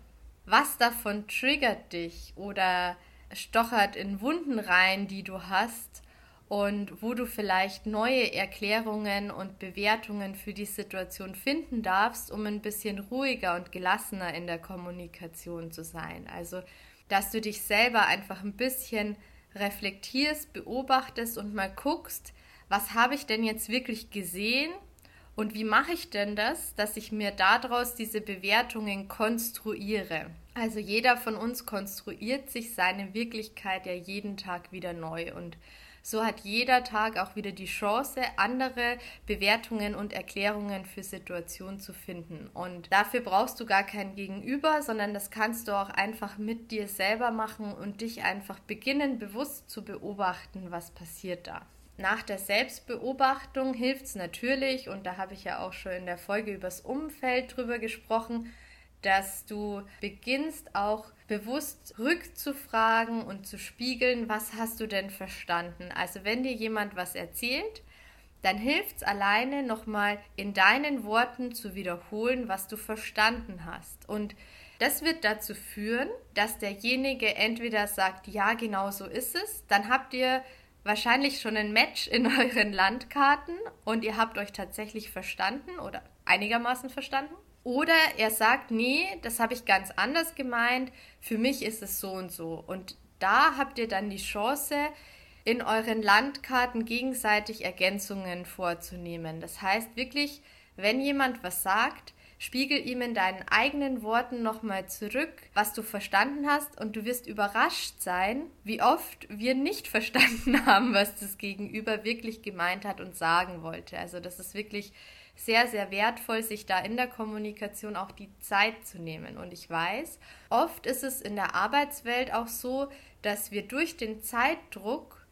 Speaker 1: Was davon triggert dich oder stochert in Wunden rein, die du hast und wo du vielleicht neue Erklärungen und Bewertungen für die Situation finden darfst, um ein bisschen ruhiger und gelassener in der Kommunikation zu sein. Also, dass du dich selber einfach ein bisschen reflektierst, beobachtest und mal guckst, was habe ich denn jetzt wirklich gesehen und wie mache ich denn das, dass ich mir daraus diese Bewertungen konstruiere? Also jeder von uns konstruiert sich seine Wirklichkeit ja jeden Tag wieder neu und so hat jeder Tag auch wieder die Chance, andere Bewertungen und Erklärungen für Situationen zu finden. Und dafür brauchst du gar kein Gegenüber, sondern das kannst du auch einfach mit dir selber machen und dich einfach beginnen, bewusst zu beobachten, was passiert da. Nach der Selbstbeobachtung hilft es natürlich, und da habe ich ja auch schon in der Folge übers Umfeld drüber gesprochen, dass du beginnst auch bewusst rückzufragen und zu spiegeln, was hast du denn verstanden? Also wenn dir jemand was erzählt, dann hilft es alleine nochmal in deinen Worten zu wiederholen, was du verstanden hast. Und das wird dazu führen, dass derjenige entweder sagt, ja, genau so ist es, dann habt ihr wahrscheinlich schon ein Match in euren Landkarten und ihr habt euch tatsächlich verstanden oder einigermaßen verstanden. Oder er sagt, nee, das habe ich ganz anders gemeint, für mich ist es so und so. Und da habt ihr dann die Chance, in euren Landkarten gegenseitig Ergänzungen vorzunehmen. Das heißt wirklich, wenn jemand was sagt, spiegel ihm in deinen eigenen Worten nochmal zurück, was du verstanden hast und du wirst überrascht sein, wie oft wir nicht verstanden haben, was das Gegenüber wirklich gemeint hat und sagen wollte. Also das ist wirklich sehr, sehr wertvoll, sich da in der Kommunikation auch die Zeit zu nehmen. Und ich weiß, oft ist es in der Arbeitswelt auch so, dass wir durch den Zeitdruck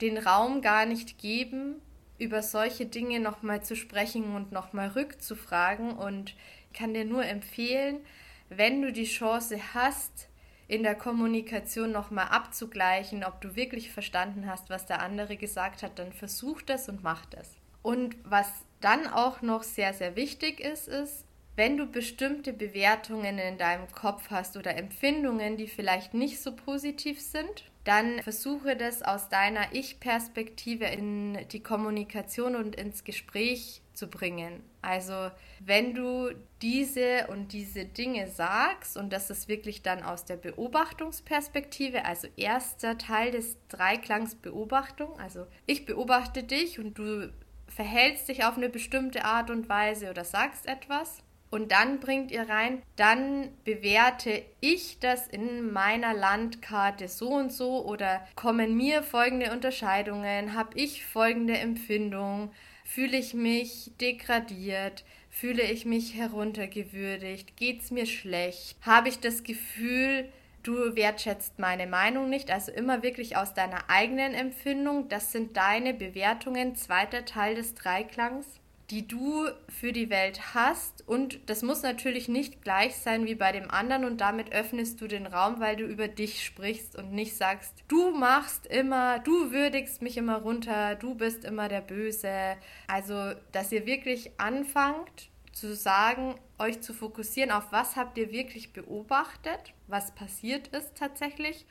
Speaker 1: den Raum gar nicht geben, über solche Dinge nochmal zu sprechen und nochmal rückzufragen. Und ich kann dir nur empfehlen, wenn du die Chance hast, in der Kommunikation nochmal abzugleichen, ob du wirklich verstanden hast, was der andere gesagt hat, dann versuch das und mach das. Und was dann auch noch sehr, sehr wichtig ist, ist, wenn du bestimmte Bewertungen in deinem Kopf hast oder Empfindungen, die vielleicht nicht so positiv sind, dann versuche das aus deiner Ich-Perspektive in die Kommunikation und ins Gespräch zu bringen. Also wenn du diese und diese Dinge sagst, und das ist wirklich dann aus der Beobachtungsperspektive, also erster Teil des Dreiklangs Beobachtung, also ich beobachte dich und du verhältst dich auf eine bestimmte Art und Weise oder sagst etwas und dann bringt ihr rein, dann bewerte ich das in meiner Landkarte so und so oder kommen mir folgende Unterscheidungen, habe ich folgende Empfindung, fühle ich mich degradiert, fühle ich mich heruntergewürdigt, geht es mir schlecht, habe ich das Gefühl, du wertschätzt meine Meinung nicht, also immer wirklich aus deiner eigenen Empfindung, das sind deine Bewertungen, zweiter Teil des Dreiklangs die du für die Welt hast. Und das muss natürlich nicht gleich sein wie bei dem anderen und damit öffnest du den Raum, weil du über dich sprichst und nicht sagst, du machst immer, du würdigst mich immer runter, du bist immer der Böse. Also, dass ihr wirklich anfangt zu sagen, euch zu fokussieren auf was habt ihr wirklich beobachtet, was passiert ist tatsächlich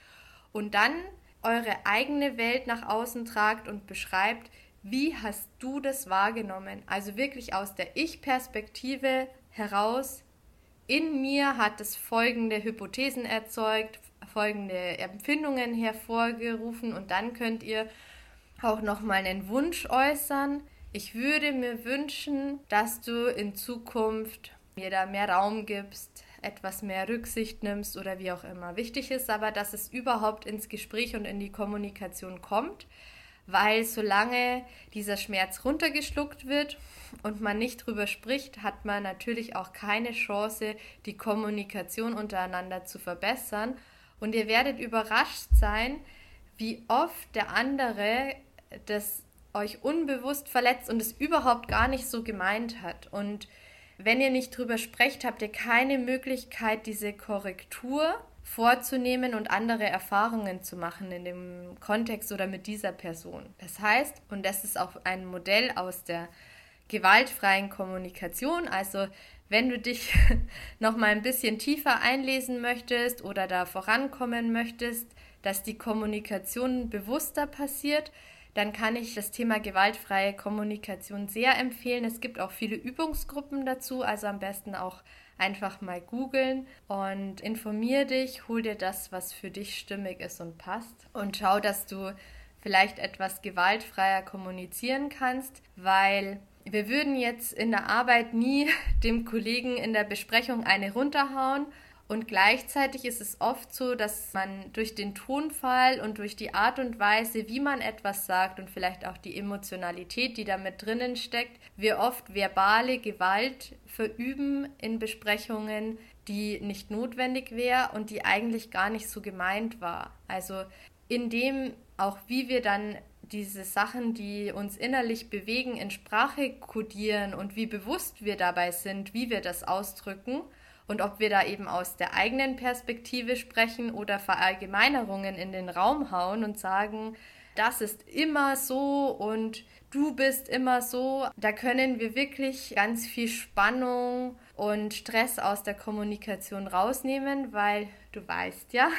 Speaker 1: und dann eure eigene Welt nach außen tragt und beschreibt, wie hast du das wahrgenommen? Also wirklich aus der Ich-Perspektive heraus. In mir hat es folgende Hypothesen erzeugt, folgende Empfindungen hervorgerufen und dann könnt ihr auch noch mal einen Wunsch äußern. Ich würde mir wünschen, dass du in Zukunft mir da mehr Raum gibst, etwas mehr Rücksicht nimmst oder wie auch immer. Wichtig ist aber, dass es überhaupt ins Gespräch und in die Kommunikation kommt weil solange dieser Schmerz runtergeschluckt wird und man nicht drüber spricht, hat man natürlich auch keine Chance, die Kommunikation untereinander zu verbessern. Und ihr werdet überrascht sein, wie oft der andere das euch unbewusst verletzt und es überhaupt gar nicht so gemeint hat. Und wenn ihr nicht drüber sprecht, habt ihr keine Möglichkeit, diese Korrektur vorzunehmen und andere Erfahrungen zu machen in dem Kontext oder mit dieser Person. Das heißt, und das ist auch ein Modell aus der gewaltfreien Kommunikation, also wenn du dich noch mal ein bisschen tiefer einlesen möchtest oder da vorankommen möchtest, dass die Kommunikation bewusster passiert, dann kann ich das Thema gewaltfreie Kommunikation sehr empfehlen. Es gibt auch viele Übungsgruppen dazu, also am besten auch einfach mal googeln und informier dich, hol dir das, was für dich stimmig ist und passt und schau, dass du vielleicht etwas gewaltfreier kommunizieren kannst, weil wir würden jetzt in der Arbeit nie dem Kollegen in der Besprechung eine runterhauen und gleichzeitig ist es oft so, dass man durch den Tonfall und durch die Art und Weise, wie man etwas sagt und vielleicht auch die Emotionalität, die da mit drinnen steckt, wir oft verbale Gewalt verüben in Besprechungen, die nicht notwendig wäre und die eigentlich gar nicht so gemeint war. Also indem auch wie wir dann diese Sachen, die uns innerlich bewegen, in Sprache kodieren und wie bewusst wir dabei sind, wie wir das ausdrücken und ob wir da eben aus der eigenen Perspektive sprechen oder Verallgemeinerungen in den Raum hauen und sagen, das ist immer so und du bist immer so, da können wir wirklich ganz viel Spannung und Stress aus der Kommunikation rausnehmen, weil du weißt ja,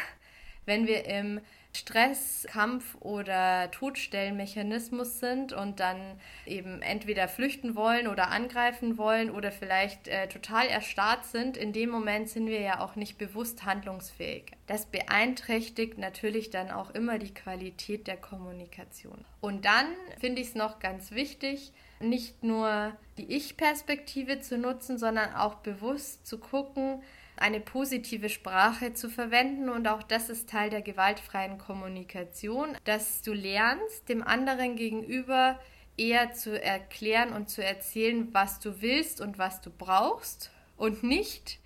Speaker 1: wenn wir im Stress, Kampf oder Todstellmechanismus sind und dann eben entweder flüchten wollen oder angreifen wollen oder vielleicht äh, total erstarrt sind, in dem Moment sind wir ja auch nicht bewusst handlungsfähig. Das beeinträchtigt natürlich dann auch immer die Qualität der Kommunikation. Und dann finde ich es noch ganz wichtig, nicht nur die Ich-Perspektive zu nutzen, sondern auch bewusst zu gucken, eine positive Sprache zu verwenden und auch das ist Teil der gewaltfreien Kommunikation, dass du lernst, dem anderen gegenüber eher zu erklären und zu erzählen, was du willst und was du brauchst und nicht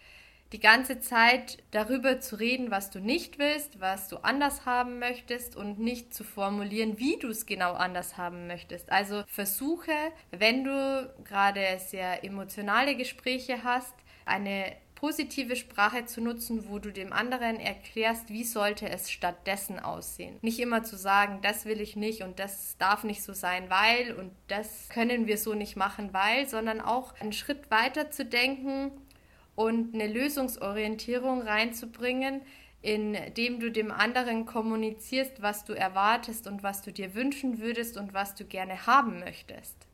Speaker 1: die ganze Zeit darüber zu reden, was du nicht willst, was du anders haben möchtest und nicht zu formulieren, wie du es genau anders haben möchtest. Also versuche, wenn du gerade sehr emotionale Gespräche hast, eine positive Sprache zu nutzen, wo du dem anderen erklärst, wie sollte es stattdessen aussehen. Nicht immer zu sagen, das will ich nicht und das darf nicht so sein, weil und das können wir so nicht machen, weil, sondern auch einen Schritt weiter zu denken und eine Lösungsorientierung reinzubringen, indem du dem anderen kommunizierst, was du erwartest und was du dir wünschen würdest und was du gerne haben möchtest.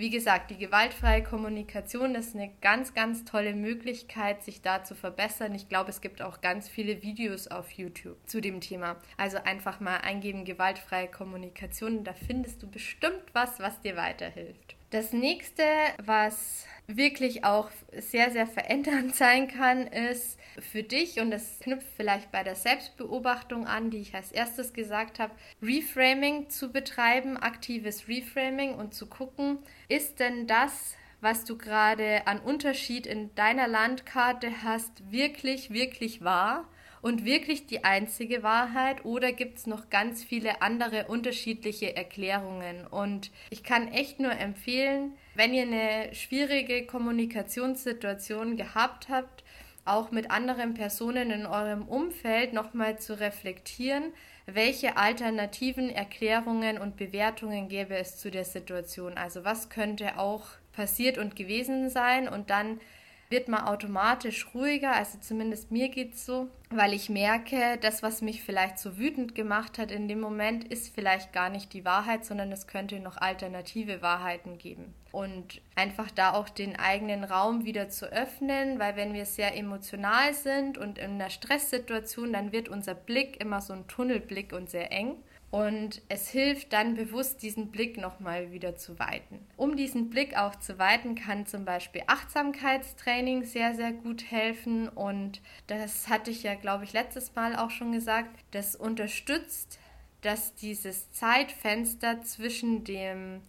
Speaker 1: Wie gesagt, die gewaltfreie Kommunikation ist eine ganz, ganz tolle Möglichkeit, sich da zu verbessern. Ich glaube, es gibt auch ganz viele Videos auf YouTube zu dem Thema. Also einfach mal eingeben gewaltfreie Kommunikation, da findest du bestimmt was, was dir weiterhilft. Das nächste, was wirklich auch sehr, sehr verändernd sein kann, ist für dich, und das knüpft vielleicht bei der Selbstbeobachtung an, die ich als erstes gesagt habe, Reframing zu betreiben, aktives Reframing und zu gucken, ist denn das, was du gerade an Unterschied in deiner Landkarte hast, wirklich, wirklich wahr? Und wirklich die einzige Wahrheit oder gibt es noch ganz viele andere unterschiedliche Erklärungen? Und ich kann echt nur empfehlen, wenn ihr eine schwierige Kommunikationssituation gehabt habt, auch mit anderen Personen in eurem Umfeld nochmal zu reflektieren, welche alternativen Erklärungen und Bewertungen gäbe es zu der Situation. Also was könnte auch passiert und gewesen sein und dann wird man automatisch ruhiger, also zumindest mir geht es so, weil ich merke, das, was mich vielleicht so wütend gemacht hat in dem Moment, ist vielleicht gar nicht die Wahrheit, sondern es könnte noch alternative Wahrheiten geben. Und einfach da auch den eigenen Raum wieder zu öffnen, weil wenn wir sehr emotional sind und in einer Stresssituation, dann wird unser Blick immer so ein Tunnelblick und sehr eng. Und es hilft dann bewusst, diesen Blick nochmal wieder zu weiten. Um diesen Blick auch zu weiten, kann zum Beispiel Achtsamkeitstraining sehr, sehr gut helfen. Und das hatte ich ja, glaube ich, letztes Mal auch schon gesagt. Das unterstützt, dass dieses Zeitfenster zwischen dem,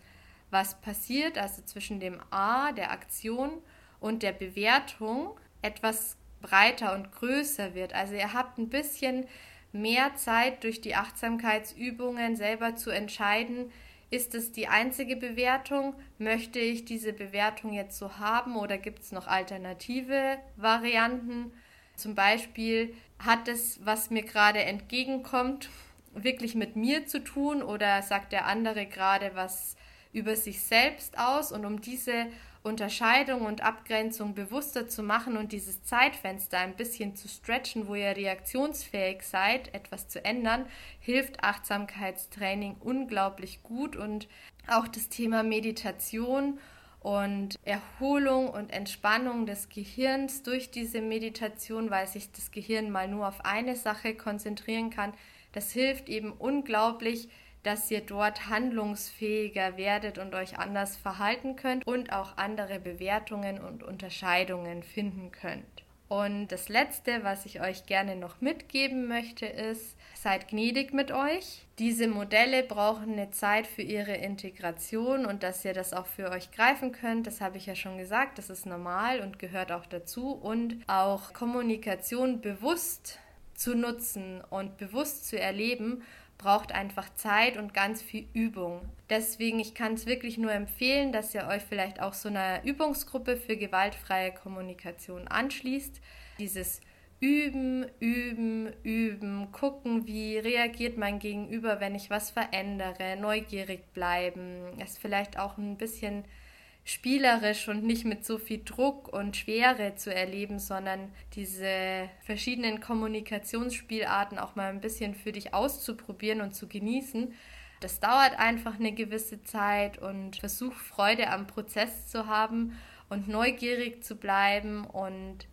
Speaker 1: was passiert, also zwischen dem A, der Aktion und der Bewertung, etwas breiter und größer wird. Also ihr habt ein bisschen mehr Zeit durch die Achtsamkeitsübungen selber zu entscheiden, ist es die einzige Bewertung? Möchte ich diese Bewertung jetzt so haben oder gibt es noch alternative Varianten? Zum Beispiel hat es, was mir gerade entgegenkommt, wirklich mit mir zu tun oder sagt der andere gerade was über sich selbst aus? Und um diese Unterscheidung und Abgrenzung bewusster zu machen und dieses Zeitfenster ein bisschen zu stretchen, wo ihr reaktionsfähig seid, etwas zu ändern, hilft Achtsamkeitstraining unglaublich gut und auch das Thema Meditation und Erholung und Entspannung des Gehirns. Durch diese Meditation, weil sich das Gehirn mal nur auf eine Sache konzentrieren kann, das hilft eben unglaublich, dass ihr dort handlungsfähiger werdet und euch anders verhalten könnt und auch andere Bewertungen und Unterscheidungen finden könnt. Und das Letzte, was ich euch gerne noch mitgeben möchte, ist, seid gnädig mit euch. Diese Modelle brauchen eine Zeit für ihre Integration und dass ihr das auch für euch greifen könnt, das habe ich ja schon gesagt, das ist normal und gehört auch dazu. Und auch Kommunikation bewusst zu nutzen und bewusst zu erleben braucht einfach Zeit und ganz viel Übung. Deswegen, ich kann es wirklich nur empfehlen, dass ihr euch vielleicht auch so einer Übungsgruppe für gewaltfreie Kommunikation anschließt. Dieses Üben, üben, üben, gucken, wie reagiert mein Gegenüber, wenn ich was verändere, neugierig bleiben, es vielleicht auch ein bisschen spielerisch und nicht mit so viel Druck und Schwere zu erleben, sondern diese verschiedenen Kommunikationsspielarten auch mal ein bisschen für dich auszuprobieren und zu genießen. Das dauert einfach eine gewisse Zeit und versuch Freude am Prozess zu haben und neugierig zu bleiben und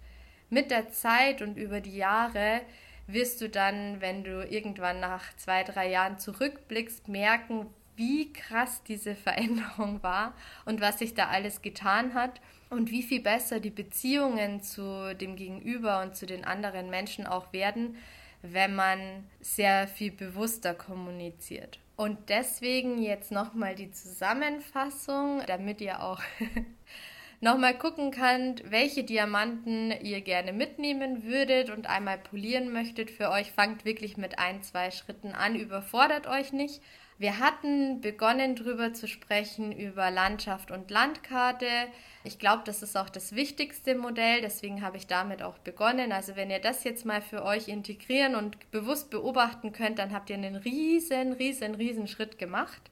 Speaker 1: mit der Zeit und über die Jahre wirst du dann, wenn du irgendwann nach zwei, drei Jahren zurückblickst, merken, wie krass diese Veränderung war und was sich da alles getan hat und wie viel besser die Beziehungen zu dem Gegenüber und zu den anderen Menschen auch werden, wenn man sehr viel bewusster kommuniziert. Und deswegen jetzt nochmal die Zusammenfassung, damit ihr auch nochmal gucken könnt, welche Diamanten ihr gerne mitnehmen würdet und einmal polieren möchtet für euch. Fangt wirklich mit ein, zwei Schritten an, überfordert euch nicht. Wir hatten begonnen darüber zu sprechen über Landschaft und Landkarte. Ich glaube, das ist auch das wichtigste Modell, deswegen habe ich damit auch begonnen. Also wenn ihr das jetzt mal für euch integrieren und bewusst beobachten könnt, dann habt ihr einen riesen, riesen, riesen Schritt gemacht.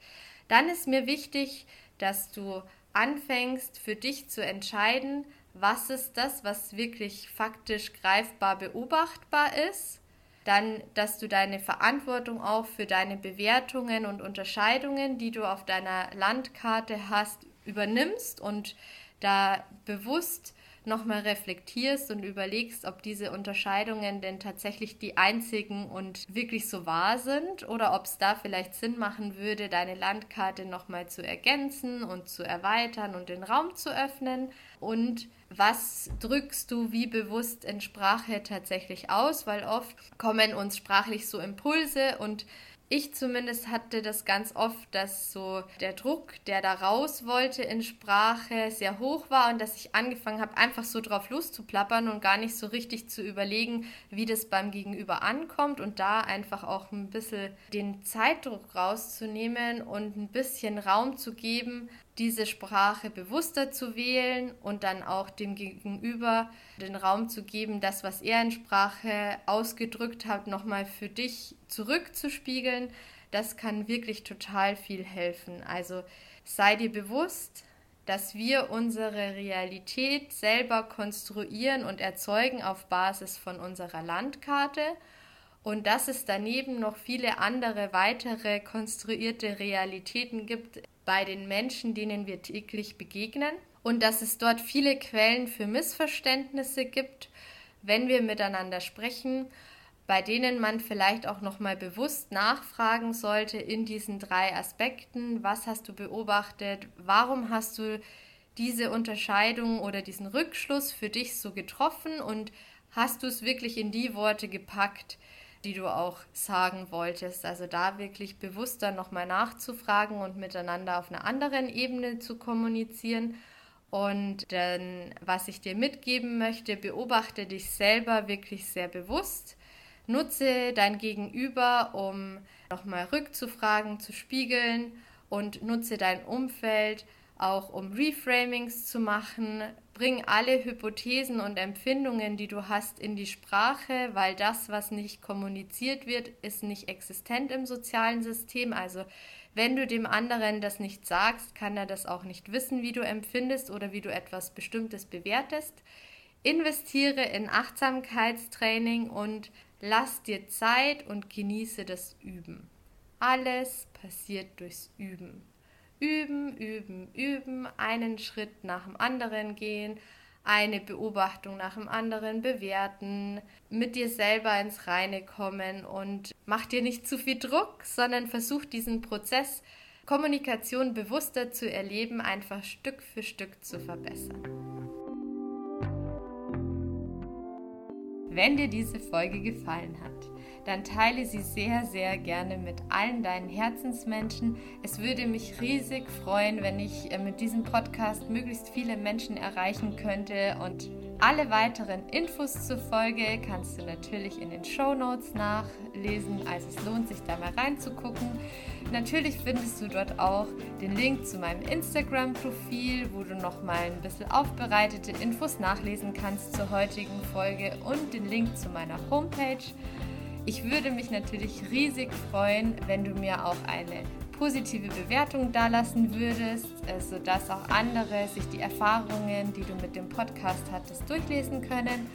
Speaker 1: Dann ist mir wichtig, dass du anfängst für dich zu entscheiden, was ist das, was wirklich faktisch greifbar beobachtbar ist dann, dass du deine Verantwortung auch für deine Bewertungen und Unterscheidungen, die du auf deiner Landkarte hast, übernimmst und da bewusst nochmal reflektierst und überlegst, ob diese Unterscheidungen denn tatsächlich die einzigen und wirklich so wahr sind oder ob es da vielleicht Sinn machen würde, deine Landkarte nochmal zu ergänzen und zu erweitern und den Raum zu öffnen? Und was drückst du wie bewusst in Sprache tatsächlich aus, weil oft kommen uns sprachlich so Impulse und ich zumindest hatte das ganz oft, dass so der Druck, der da raus wollte in Sprache, sehr hoch war und dass ich angefangen habe, einfach so drauf loszuplappern und gar nicht so richtig zu überlegen, wie das beim Gegenüber ankommt und da einfach auch ein bisschen den Zeitdruck rauszunehmen und ein bisschen Raum zu geben, diese Sprache bewusster zu wählen und dann auch dem Gegenüber den Raum zu geben, das, was er in Sprache ausgedrückt hat, nochmal für dich zurückzuspiegeln, das kann wirklich total viel helfen. Also sei dir bewusst, dass wir unsere Realität selber konstruieren und erzeugen auf Basis von unserer Landkarte und dass es daneben noch viele andere weitere konstruierte Realitäten gibt, bei den Menschen, denen wir täglich begegnen. Und dass es dort viele Quellen für Missverständnisse gibt, wenn wir miteinander sprechen, bei denen man vielleicht auch noch mal bewusst nachfragen sollte in diesen drei Aspekten, was hast du beobachtet, warum hast du diese Unterscheidung oder diesen Rückschluss für dich so getroffen? Und hast du es wirklich in die Worte gepackt, die du auch sagen wolltest. Also da wirklich bewusster nochmal nachzufragen und miteinander auf einer anderen Ebene zu kommunizieren. Und dann, was ich dir mitgeben möchte, beobachte dich selber wirklich sehr bewusst. Nutze dein Gegenüber, um nochmal rückzufragen, zu spiegeln und nutze dein Umfeld auch um Reframings zu machen, bring alle Hypothesen und Empfindungen, die du hast, in die Sprache, weil das, was nicht kommuniziert wird, ist nicht existent im sozialen System. Also wenn du dem anderen das nicht sagst, kann er das auch nicht wissen, wie du empfindest oder wie du etwas Bestimmtes bewertest. Investiere in Achtsamkeitstraining und lass dir Zeit und genieße das Üben. Alles passiert durchs Üben. Üben, üben, üben, einen Schritt nach dem anderen gehen, eine Beobachtung nach dem anderen bewerten, mit dir selber ins Reine kommen und mach dir nicht zu viel Druck, sondern versuch diesen Prozess Kommunikation bewusster zu erleben, einfach Stück für Stück zu verbessern. Wenn dir diese Folge gefallen hat, dann teile sie sehr, sehr gerne mit allen deinen Herzensmenschen. Es würde mich riesig freuen, wenn ich äh, mit diesem Podcast möglichst viele Menschen erreichen könnte. Und alle weiteren Infos zur Folge kannst du natürlich in den Show Notes nachlesen. Also es lohnt sich da mal reinzugucken. Natürlich findest du dort auch den Link zu meinem Instagram-Profil, wo du noch mal ein bisschen aufbereitete Infos nachlesen kannst zur heutigen Folge und den Link zu meiner Homepage. Ich würde mich natürlich riesig freuen, wenn du mir auch eine positive Bewertung dalassen würdest, sodass auch andere sich die Erfahrungen, die du mit dem Podcast hattest, durchlesen können.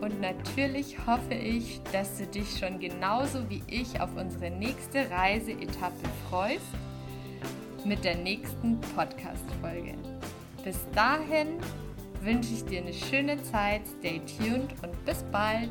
Speaker 1: Und natürlich hoffe ich, dass du dich schon genauso wie ich auf unsere nächste Reiseetappe freust mit der nächsten Podcast-Folge. Bis dahin wünsche ich dir eine schöne Zeit, stay tuned und bis bald.